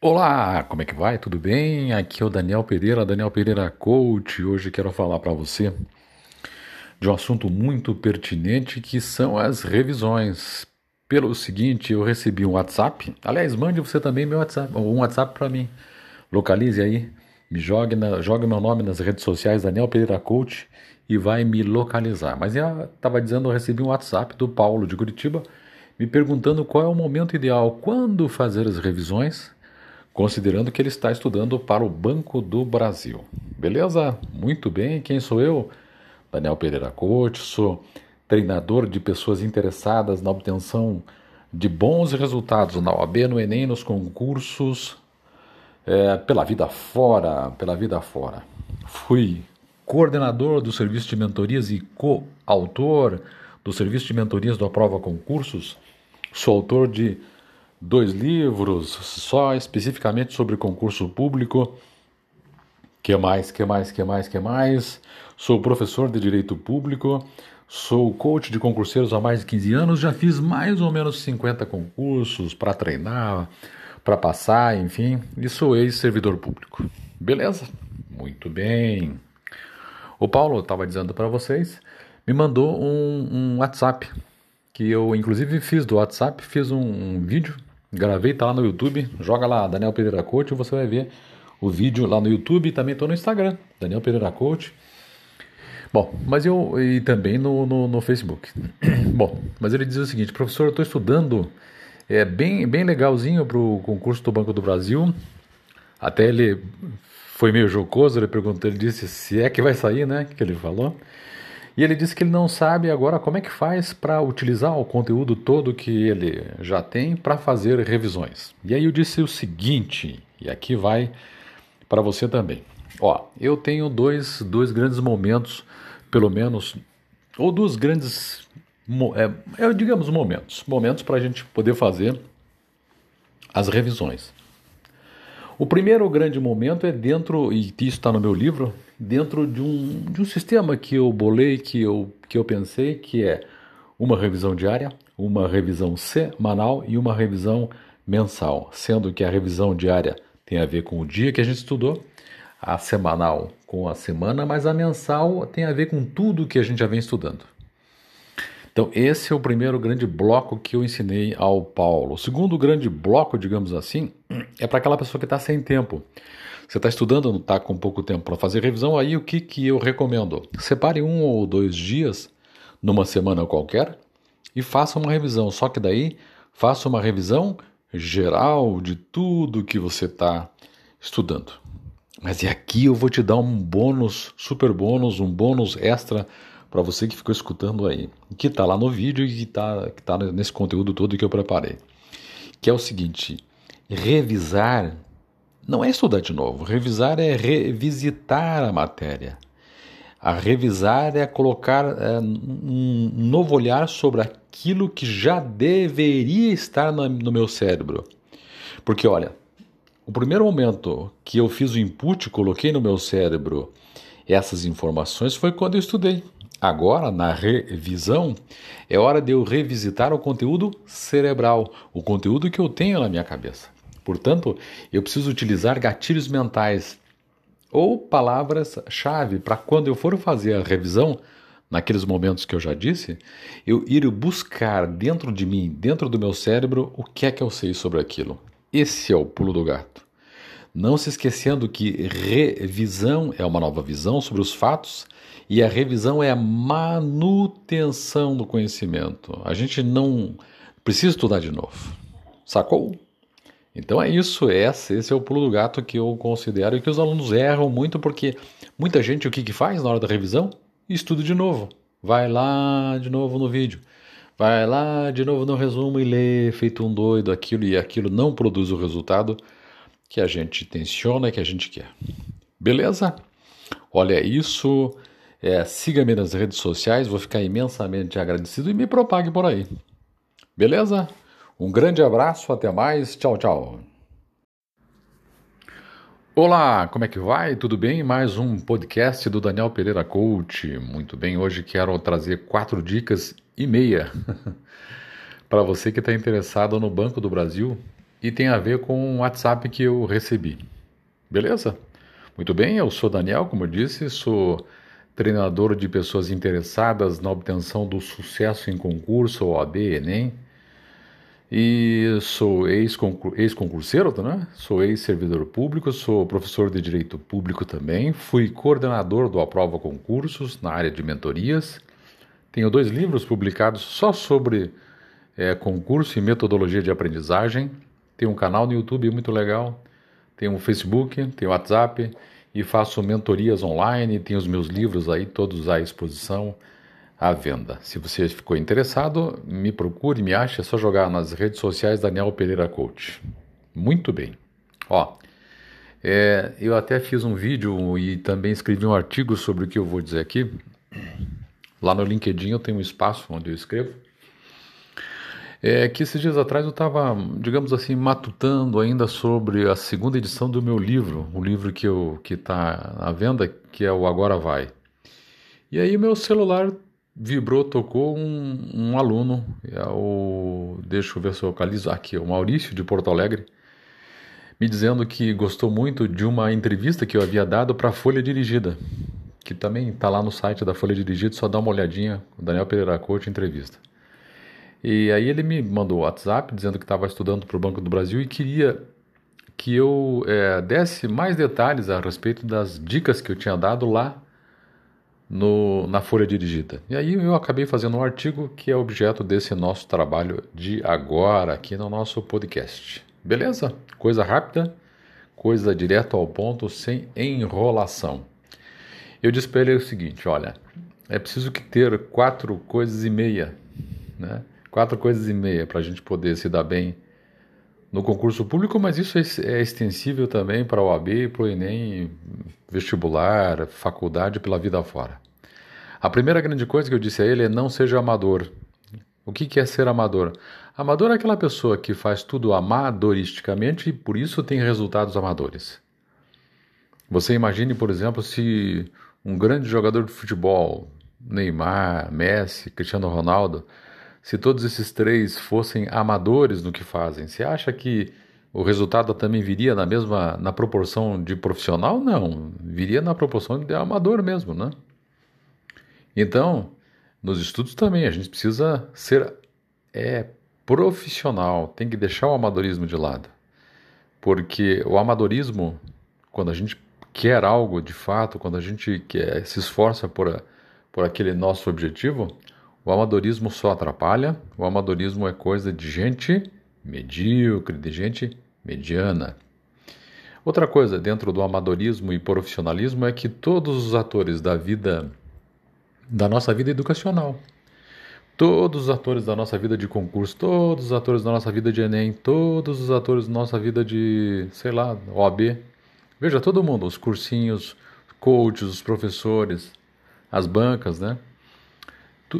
Olá, como é que vai? Tudo bem? Aqui é o Daniel Pereira, Daniel Pereira Coach. Hoje quero falar para você de um assunto muito pertinente que são as revisões. Pelo seguinte, eu recebi um WhatsApp. Aliás, mande você também meu WhatsApp, um WhatsApp para mim. Localize aí, me jogue, na, jogue meu nome nas redes sociais, Daniel Pereira Coach, e vai me localizar. Mas eu estava dizendo, eu recebi um WhatsApp do Paulo de Curitiba me perguntando qual é o momento ideal, quando fazer as revisões considerando que ele está estudando para o Banco do Brasil. Beleza? Muito bem. Quem sou eu? Daniel Pereira Coach, sou treinador de pessoas interessadas na obtenção de bons resultados na OAB, no Enem, nos concursos, é, pela vida fora, pela vida fora. Fui coordenador do serviço de mentorias e coautor do serviço de mentorias do Aprova Concursos. Sou autor de dois livros só especificamente sobre concurso público. Que mais, que mais, que mais, que mais? Sou professor de direito público, sou coach de concurseiros há mais de 15 anos, já fiz mais ou menos 50 concursos para treinar, para passar, enfim, e sou ex-servidor público. Beleza? Muito bem. O Paulo estava dizendo para vocês, me mandou um, um, WhatsApp que eu inclusive fiz do WhatsApp, fiz um, um vídeo Gravei, tá lá no YouTube. Joga lá Daniel Pereira Coach, você vai ver o vídeo lá no YouTube e também estou no Instagram, Daniel Pereira Coach. Bom, mas eu. E também no, no, no Facebook. Bom, mas ele diz o seguinte: professor, eu estou estudando é bem, bem legalzinho para o concurso do Banco do Brasil. Até ele foi meio jocoso, ele perguntou, ele disse se é que vai sair, né? Que ele falou. E ele disse que ele não sabe agora como é que faz para utilizar o conteúdo todo que ele já tem para fazer revisões. E aí eu disse o seguinte, e aqui vai para você também. Ó, eu tenho dois, dois grandes momentos, pelo menos, ou duas grandes, é, é, digamos, momentos. Momentos para a gente poder fazer as revisões. O primeiro grande momento é dentro, e isso está no meu livro, dentro de um, de um sistema que eu bolei, que eu, que eu pensei, que é uma revisão diária, uma revisão semanal e uma revisão mensal, sendo que a revisão diária tem a ver com o dia que a gente estudou, a semanal com a semana, mas a mensal tem a ver com tudo que a gente já vem estudando. Então, esse é o primeiro grande bloco que eu ensinei ao Paulo. O segundo grande bloco, digamos assim, é para aquela pessoa que está sem tempo. Você está estudando, não está com pouco tempo para fazer revisão, aí o que, que eu recomendo? Separe um ou dois dias numa semana qualquer e faça uma revisão. Só que daí faça uma revisão geral de tudo que você está estudando. Mas e aqui eu vou te dar um bônus, super bônus, um bônus extra para você que ficou escutando aí, que está lá no vídeo e que está que tá nesse conteúdo todo que eu preparei. Que é o seguinte: revisar não é estudar de novo, revisar é revisitar a matéria. A revisar é colocar é, um novo olhar sobre aquilo que já deveria estar no, no meu cérebro. Porque, olha, o primeiro momento que eu fiz o input, coloquei no meu cérebro essas informações foi quando eu estudei. Agora, na revisão, é hora de eu revisitar o conteúdo cerebral, o conteúdo que eu tenho na minha cabeça. Portanto, eu preciso utilizar gatilhos mentais ou palavras-chave para quando eu for fazer a revisão, naqueles momentos que eu já disse, eu ir buscar dentro de mim, dentro do meu cérebro, o que é que eu sei sobre aquilo. Esse é o pulo do gato. Não se esquecendo que revisão é uma nova visão sobre os fatos e a revisão é a manutenção do conhecimento. A gente não precisa estudar de novo. Sacou? Então é isso, esse, esse é o pulo do gato que eu considero e que os alunos erram muito porque muita gente o que, que faz na hora da revisão? Estuda de novo. Vai lá de novo no vídeo. Vai lá de novo no resumo e lê feito um doido aquilo e aquilo não produz o resultado que a gente tensiona, que a gente quer. Beleza? Olha isso. É, Siga-me nas redes sociais, vou ficar imensamente agradecido e me propague por aí. Beleza? Um grande abraço, até mais, tchau, tchau. Olá, como é que vai? Tudo bem? Mais um podcast do Daniel Pereira Coach. Muito bem, hoje quero trazer quatro dicas e meia para você que está interessado no Banco do Brasil e tem a ver com o WhatsApp que eu recebi. Beleza? Muito bem, eu sou Daniel, como eu disse, sou treinador de pessoas interessadas na obtenção do sucesso em concurso, OAB, Enem. E sou ex-concurseiro, né? sou ex-servidor público, sou professor de Direito Público também, fui coordenador do Aprova Concursos na área de mentorias. Tenho dois livros publicados só sobre é, concurso e metodologia de aprendizagem. Tenho um canal no YouTube muito legal, tenho um Facebook, tenho WhatsApp e faço mentorias online, tenho os meus livros aí todos à exposição à venda. Se você ficou interessado, me procure, me ache, é só jogar nas redes sociais Daniel Pereira Coach. Muito bem. Ó, é, eu até fiz um vídeo e também escrevi um artigo sobre o que eu vou dizer aqui. Lá no LinkedIn eu tenho um espaço onde eu escrevo. É que esses dias atrás eu estava, digamos assim, matutando ainda sobre a segunda edição do meu livro, o livro que que está à venda, que é o Agora Vai. E aí meu celular vibrou, tocou um, um aluno, é o, deixa eu ver se eu localizo aqui, o Maurício de Porto Alegre, me dizendo que gostou muito de uma entrevista que eu havia dado para a Folha Dirigida, que também está lá no site da Folha Dirigida, só dá uma olhadinha, o Daniel Pereira Coach entrevista. E aí ele me mandou o WhatsApp dizendo que estava estudando para o Banco do Brasil e queria que eu é, desse mais detalhes a respeito das dicas que eu tinha dado lá no, na folha dirigida. E aí eu acabei fazendo um artigo que é objeto desse nosso trabalho de agora aqui no nosso podcast. Beleza? Coisa rápida, coisa direto ao ponto, sem enrolação. Eu disse para ele o seguinte: olha, é preciso que ter quatro coisas e meia, né? Quatro coisas e meia para a gente poder se dar bem no concurso público, mas isso é, é extensível também para o OAB, para o Enem, vestibular, faculdade, pela vida fora. A primeira grande coisa que eu disse a ele é não seja amador. O que é ser amador? Amador é aquela pessoa que faz tudo amadoristicamente e por isso tem resultados amadores. Você imagine, por exemplo, se um grande jogador de futebol, Neymar, Messi, Cristiano Ronaldo, se todos esses três fossem amadores no que fazem, você acha que o resultado também viria na mesma na proporção de profissional? Não, viria na proporção de amador mesmo, né? Então, nos estudos também a gente precisa ser é profissional, tem que deixar o amadorismo de lado. Porque o amadorismo, quando a gente quer algo de fato, quando a gente quer, se esforça por, por aquele nosso objetivo, o amadorismo só atrapalha, o amadorismo é coisa de gente medíocre, de gente mediana. Outra coisa dentro do amadorismo e profissionalismo é que todos os atores da vida, da nossa vida educacional, todos os atores da nossa vida de concurso, todos os atores da nossa vida de Enem, todos os atores da nossa vida de, sei lá, OAB, veja todo mundo, os cursinhos, coaches, os professores, as bancas, né?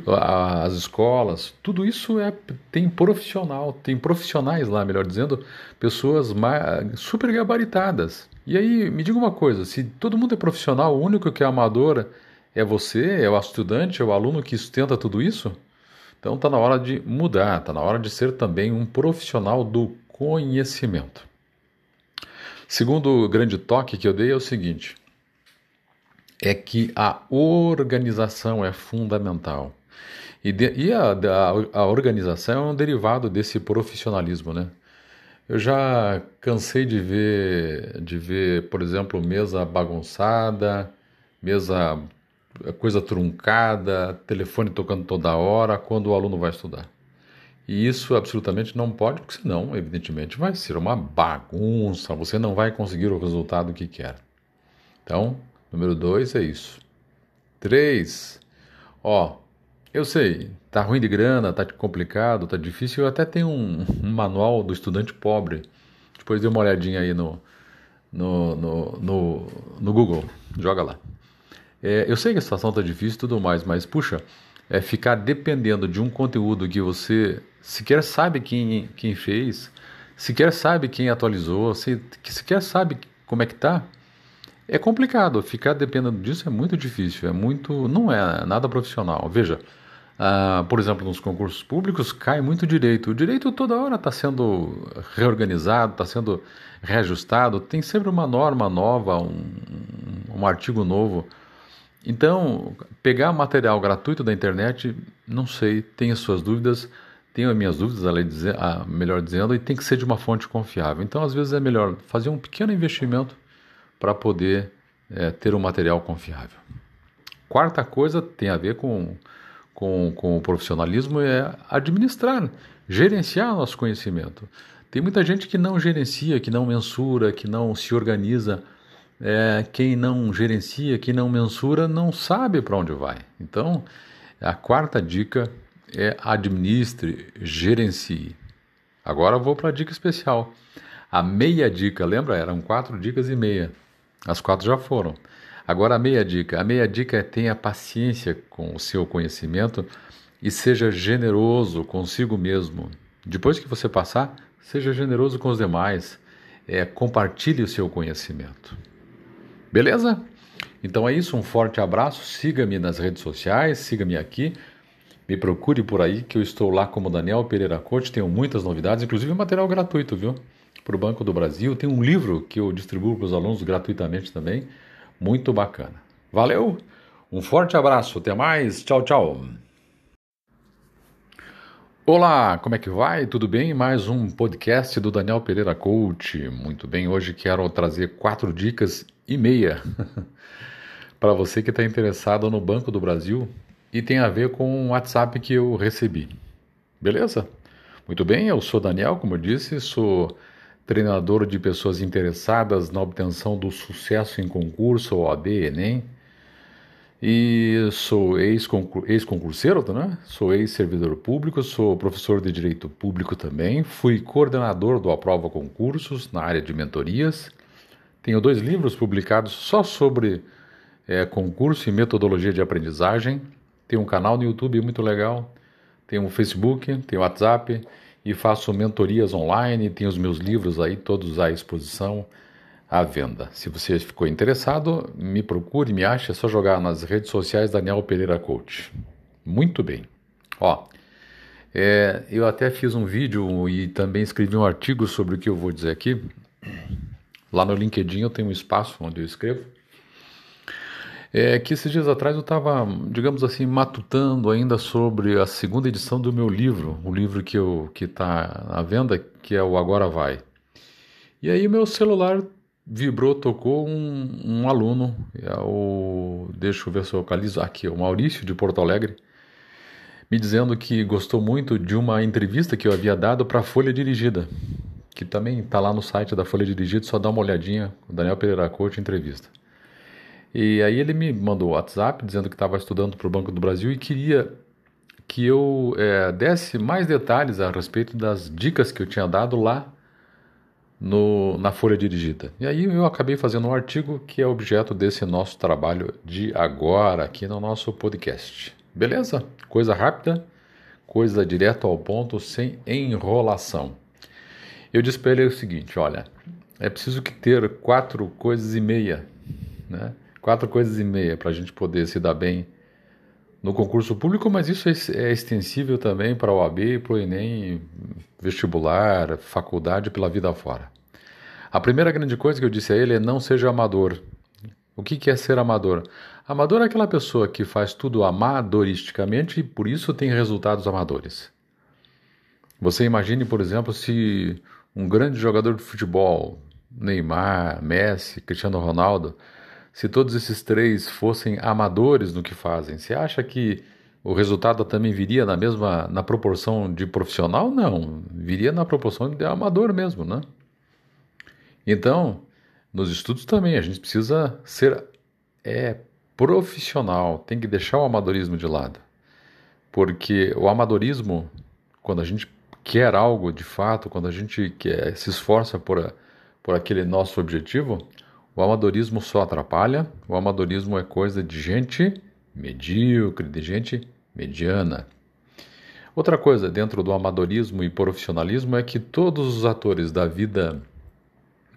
As escolas, tudo isso é tem profissional, tem profissionais lá, melhor dizendo, pessoas super gabaritadas. E aí, me diga uma coisa, se todo mundo é profissional, o único que é amador é você, é o estudante, é o aluno que sustenta tudo isso? Então está na hora de mudar, está na hora de ser também um profissional do conhecimento. Segundo grande toque que eu dei é o seguinte: é que a organização é fundamental. E, de, e a, a, a, organização é um derivado desse profissionalismo, né? Eu já cansei de ver, de ver, por exemplo, mesa bagunçada, mesa coisa truncada, telefone tocando toda hora quando o aluno vai estudar. E isso absolutamente não pode, porque senão, evidentemente, vai ser uma bagunça, você não vai conseguir o resultado que quer. Então, número dois é isso. Três, ó, eu sei, tá ruim de grana, tá complicado, tá difícil. Eu até tenho um, um manual do estudante pobre. Depois dê uma olhadinha aí no, no, no, no, no Google, joga lá. É, eu sei que a situação tá difícil e tudo mais, mas puxa, é ficar dependendo de um conteúdo que você sequer sabe quem, quem fez, sequer sabe quem atualizou, se, sequer sabe como é que tá. É complicado, ficar dependendo disso é muito difícil, é muito, não é nada profissional. Veja, Ah, por exemplo, nos concursos públicos cai muito direito. O direito toda hora está sendo reorganizado, está sendo reajustado, tem sempre uma norma nova, um, um artigo novo. Então, pegar material gratuito da internet, não sei, tenho as suas dúvidas, tenho as minhas dúvidas, melhor dizendo, e tem que ser de uma fonte confiável. Então, às vezes é melhor fazer um pequeno investimento para poder é, ter um material confiável. Quarta coisa tem a ver com, com, com o profissionalismo é administrar, gerenciar nosso conhecimento. Tem muita gente que não gerencia, que não mensura, que não se organiza. É, quem não gerencia, quem não mensura, não sabe para onde vai. Então, a quarta dica é administre, gerencie. Agora vou para a dica especial. A meia dica, lembra? Eram quatro dicas e meia. As quatro já foram. Agora a meia dica. A meia dica é tenha paciência com o seu conhecimento e seja generoso consigo mesmo. Depois que você passar, seja generoso com os demais. É, compartilhe o seu conhecimento. Beleza? Então é isso, um forte abraço. Siga-me nas redes sociais, siga-me aqui. Me procure por aí que eu estou lá como Daniel Pereira Coach. Tenho muitas novidades, inclusive material gratuito, viu? Para o Banco do Brasil. Tem um livro que eu distribuo para os alunos gratuitamente também. Muito bacana. Valeu, um forte abraço, até mais, tchau, tchau. Olá, como é que vai? Tudo bem? Mais um podcast do Daniel Pereira Coach. Muito bem, hoje quero trazer quatro dicas e meia para você que está interessado no Banco do Brasil e tem a ver com o WhatsApp que eu recebi. Beleza? Muito bem, eu sou Daniel, como eu disse, sou treinador de pessoas interessadas na obtenção do sucesso em concurso, OAB, Enem. E sou ex-concurseiro, ex né? sou ex-servidor público, sou professor de Direito Público também, fui coordenador do Aprova Concursos na área de mentorias. Tenho dois livros publicados só sobre é, concurso e metodologia de aprendizagem. Tenho um canal no YouTube muito legal, tenho um Facebook, tenho WhatsApp e faço mentorias online, tenho os meus livros aí todos à exposição à venda. Se você ficou interessado, me procure, me ache, é só jogar nas redes sociais Daniel Pereira Coach. Muito bem. Ó, é, eu até fiz um vídeo e também escrevi um artigo sobre o que eu vou dizer aqui. Lá no LinkedIn eu tenho um espaço onde eu escrevo. É que esses dias atrás eu estava, digamos assim, matutando ainda sobre a segunda edição do meu livro, o livro que eu que está à venda, que é o Agora Vai. E aí meu celular vibrou, tocou um, um aluno, é o, deixa eu ver se eu localizo aqui, o Maurício de Porto Alegre, me dizendo que gostou muito de uma entrevista que eu havia dado para a Folha Dirigida, que também está lá no site da Folha Dirigida, só dá uma olhadinha, Daniel Pereira Coach entrevista. E aí ele me mandou WhatsApp dizendo que estava estudando para o Banco do Brasil e queria que eu é, desse mais detalhes a respeito das dicas que eu tinha dado lá no, na folha dirigida. E aí eu acabei fazendo um artigo que é objeto desse nosso trabalho de agora aqui no nosso podcast. Beleza? Coisa rápida, coisa direto ao ponto, sem enrolação. Eu disse para ele o seguinte: olha, é preciso que ter quatro coisas e meia, né? Quatro coisas e meia para a gente poder se dar bem no concurso público, mas isso é, é extensível também para o OAB, para o Enem, vestibular, faculdade, pela vida fora. A primeira grande coisa que eu disse a ele é não seja amador. O que é ser amador? Amador é aquela pessoa que faz tudo amadoristicamente e por isso tem resultados amadores. Você imagine, por exemplo, se um grande jogador de futebol, Neymar, Messi, Cristiano Ronaldo, se todos esses três fossem amadores no que fazem, você acha que o resultado também viria na mesma na proporção de profissional? Não, viria na proporção de amador mesmo, né? Então, nos estudos também a gente precisa ser é profissional, tem que deixar o amadorismo de lado. Porque o amadorismo, quando a gente quer algo de fato, quando a gente quer, se esforça por, por aquele nosso objetivo, o amadorismo só atrapalha, o amadorismo é coisa de gente medíocre, de gente mediana. Outra coisa dentro do amadorismo e profissionalismo é que todos os atores da vida,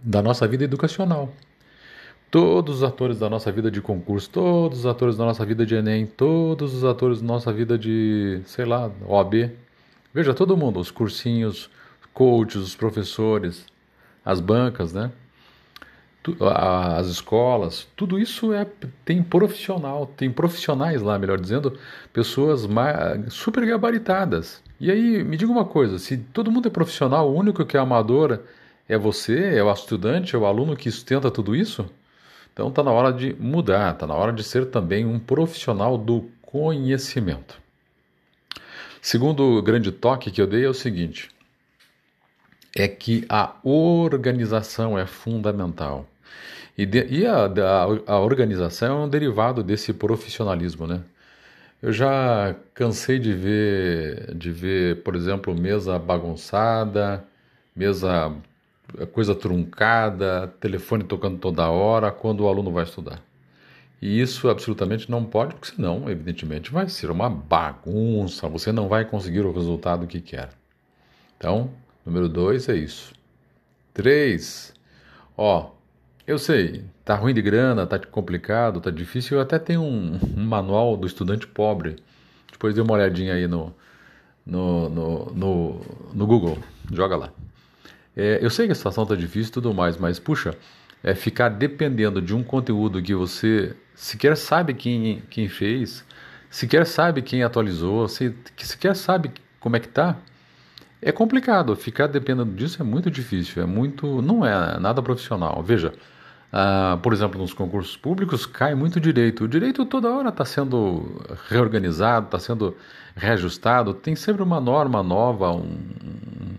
da nossa vida educacional, Todos os atores da nossa vida de concurso, todos os atores da nossa vida de Enem, todos os atores da nossa vida de, sei lá, OAB. Veja, todo mundo, os cursinhos, coaches, os professores, as bancas, né? As escolas, tudo isso é, tem profissional, tem profissionais lá, melhor dizendo, pessoas super gabaritadas. E aí, me diga uma coisa: se todo mundo é profissional, o único que é amador é você, é o estudante, é o aluno que sustenta tudo isso? Então está na hora de mudar, está na hora de ser também um profissional do conhecimento. Segundo grande toque que eu dei é o seguinte: é que a organização é fundamental. E, de, e a, a, a, organização é um derivado desse profissionalismo, né? Eu já cansei de ver, de ver, por exemplo, mesa bagunçada, mesa coisa truncada, telefone tocando toda hora quando o aluno vai estudar. E isso absolutamente não pode, porque senão, evidentemente, vai ser uma bagunça, você não vai conseguir o resultado que quer. Então, número dois é isso. Três, ó, eu sei, tá ruim de grana, tá complicado, tá difícil. Eu até tenho um, um manual do estudante pobre. Depois dê uma olhadinha aí no, no, no, no, no Google, joga lá. É, eu sei que a situação está difícil e tudo mais, mas puxa, é ficar dependendo de um conteúdo que você sequer sabe quem, quem fez, sequer sabe quem atualizou, se, sequer sabe como é que tá, é complicado. Ficar dependendo disso é muito difícil, é muito, não é nada profissional. Veja, ah, por exemplo, nos concursos públicos cai muito direito. O direito toda hora está sendo reorganizado, está sendo reajustado. Tem sempre uma norma nova, um,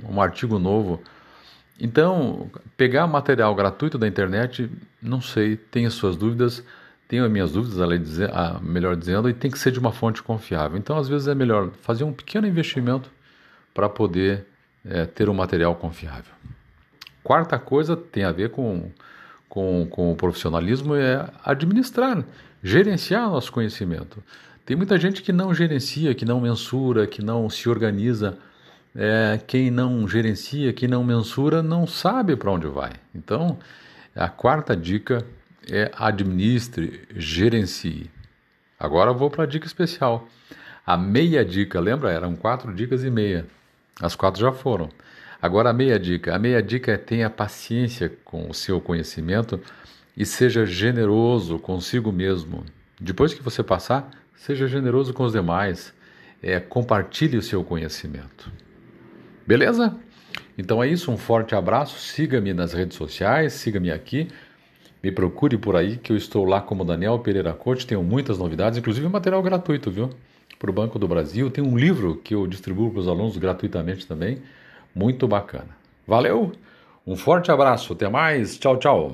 um artigo novo. Então, pegar material gratuito da internet, não sei, tenho as suas dúvidas, tenho as minhas dúvidas, melhor dizendo, e tem que ser de uma fonte confiável. Então, às vezes é melhor fazer um pequeno investimento para poder é, ter um material confiável. Quarta coisa tem a ver com, com, com o profissionalismo é administrar, gerenciar nosso conhecimento. Tem muita gente que não gerencia, que não mensura, que não se organiza é, quem não gerencia, quem não mensura, não sabe para onde vai. Então, a quarta dica é administre, gerencie. Agora vou para a dica especial. A meia dica, lembra? Eram quatro dicas e meia. As quatro já foram. Agora a meia dica. A meia dica é tenha paciência com o seu conhecimento e seja generoso consigo mesmo. Depois que você passar, seja generoso com os demais. É, compartilhe o seu conhecimento. Beleza? Então é isso, um forte abraço. Siga-me nas redes sociais, siga-me aqui. Me procure por aí que eu estou lá como Daniel Pereira Coach. Tenho muitas novidades, inclusive material gratuito, viu? Para o Banco do Brasil. Tem um livro que eu distribuo para os alunos gratuitamente também. Muito bacana. Valeu? Um forte abraço. Até mais. Tchau, tchau.